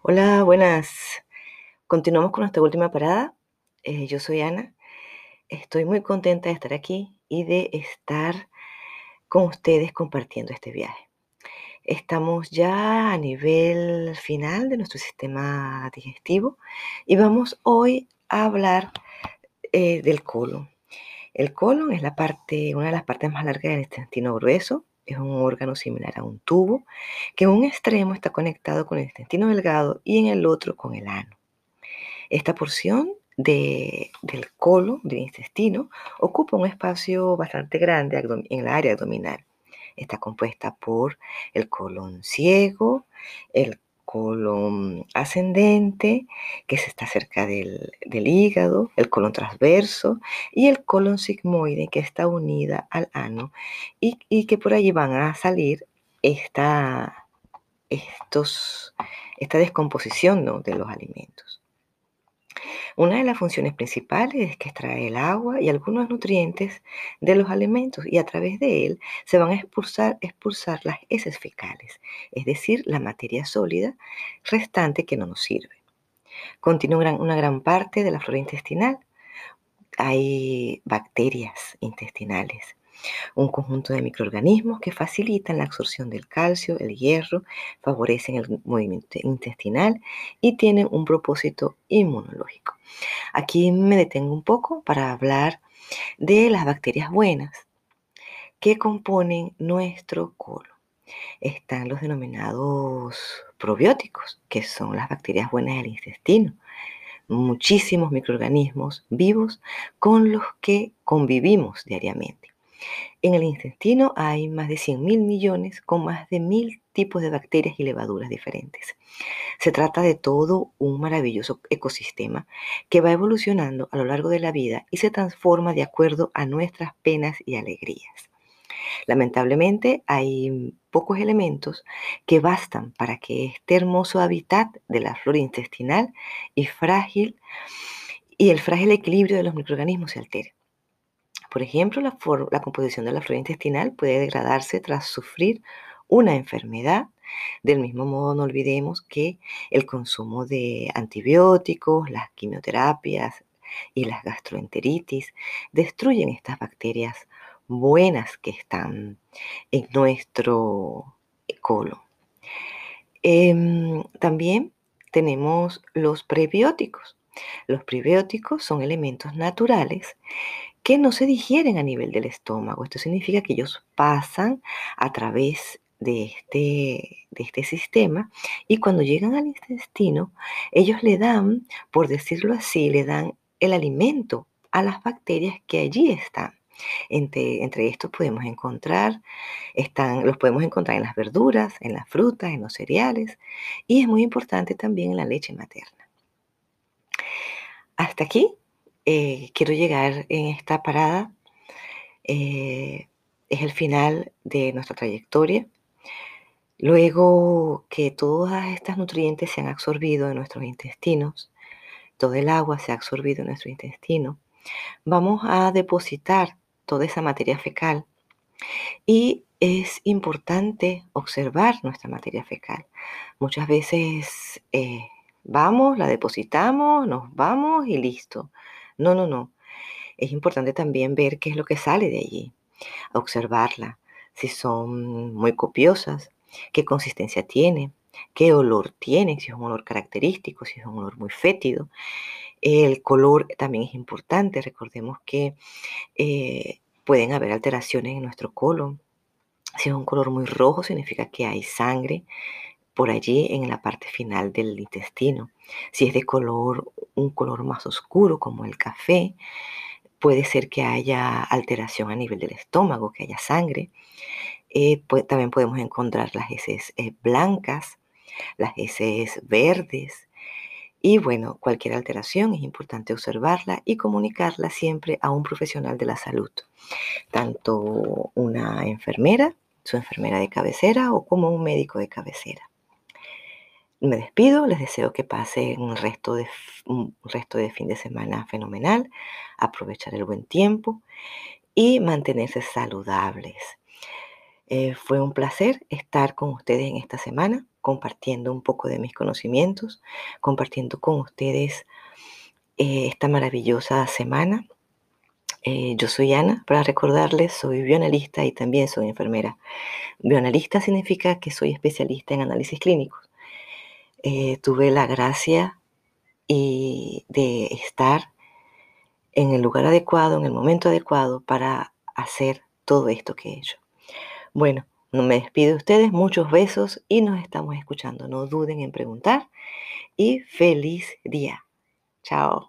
Hola, buenas. Continuamos con nuestra última parada. Eh, yo soy Ana. Estoy muy contenta de estar aquí y de estar con ustedes compartiendo este viaje. Estamos ya a nivel final de nuestro sistema digestivo y vamos hoy a hablar eh, del colon. El colon es la parte, una de las partes más largas del intestino grueso es un órgano similar a un tubo que en un extremo está conectado con el intestino delgado y en el otro con el ano. Esta porción del colon, del intestino, ocupa un espacio bastante grande en el área abdominal. Está compuesta por el colon ciego, el colon ascendente, que está cerca del, hígado, el colon transverso y el colon sigmoide, que está unida al ano y, que por allí van a salir esta, estos, esta descomposición de los alimentos. Una de las funciones principales es que extrae el agua y algunos nutrientes de los alimentos y a través de él se van a expulsar, expulsar las heces fecales, es decir, la materia sólida restante que no nos sirve. Contiene una gran parte de la flora intestinal. Hay bacterias intestinales, un conjunto de microorganismos que facilitan la absorción del calcio, el hierro, favorecen el movimiento intestinal y tienen un propósito inmunológico. Aquí me detengo un poco para hablar de las bacterias buenas que componen nuestro colon. Están los denominados probióticos, que son las bacterias buenas del intestino muchísimos microorganismos vivos con los que convivimos diariamente. En el intestino hay más de 100 mil millones con más de mil tipos de bacterias y levaduras diferentes. Se trata de todo un maravilloso ecosistema que va evolucionando a lo largo de la vida y se transforma de acuerdo a nuestras penas y alegrías. Lamentablemente hay pocos elementos que bastan para que este hermoso hábitat de la flora intestinal y frágil y el frágil equilibrio de los microorganismos se altere. Por ejemplo, la, composición de la flora intestinal puede degradarse tras sufrir una enfermedad. Del mismo modo, no olvidemos que el consumo de antibióticos, las quimioterapias y las gastroenteritis destruyen estas bacterias buenas que están en nuestro colon. Em, también tenemos los prebióticos. Los prebióticos son elementos naturales que no se digieren a nivel del estómago. Esto significa que ellos pasan a través de este, de este sistema y cuando llegan al intestino, ellos le dan, por decirlo así, le dan el alimento a las bacterias que allí están. Entre, entre, estos podemos encontrar, están, los podemos encontrar en las verduras, en las frutas, en los cereales y es muy importante también en la leche materna. Hasta aquí eh, quiero llegar en esta parada. Eh, es el final de nuestra trayectoria. Luego que todas estas nutrientes se han absorbido en nuestros intestinos, todo el agua se ha absorbido en nuestro intestino, vamos a depositar toda esa materia fecal y es importante observar nuestra materia fecal. Muchas veces eh, vamos, la depositamos, nos vamos y listo. No, no, no. Es importante también ver qué es lo que sale de allí, observarla, si son muy copiosas, qué consistencia tiene, qué olor tiene, si es un olor característico, si es un olor muy fétido. El color también es importante, recordemos que eh, pueden haber alteraciones en nuestro colon. Si es un color muy rojo, significa que hay sangre por allí en la parte final del intestino. Si es de color, un color más oscuro como el café, puede ser que haya alteración a nivel del estómago, que haya sangre. Eh, también podemos encontrar las heces eh, blancas, las heces verdes. Y bueno, cualquier alteración es importante observarla y comunicarla siempre a un profesional de la salud, tanto una enfermera, su enfermera de cabecera o como un médico de cabecera me despido, les deseo que pasen un resto de, un resto de fin de semana fenomenal, aprovechar el buen tiempo y mantenerse saludables. Eh, fue un placer estar con ustedes en esta semana. compartiendo un poco de mis conocimientos, compartiendo con ustedes eh, esta maravillosa semana. Eh, yo soy Ana, para recordarles, soy bioanalista y también soy enfermera. Bioanalista significa que soy especialista en análisis clínicos. Eh, tuve la gracia y de estar en el lugar adecuado, en el momento adecuado para hacer todo esto que he hecho. Bueno, no me despido de ustedes, muchos besos y nos estamos escuchando. No duden en preguntar y feliz día. Chao.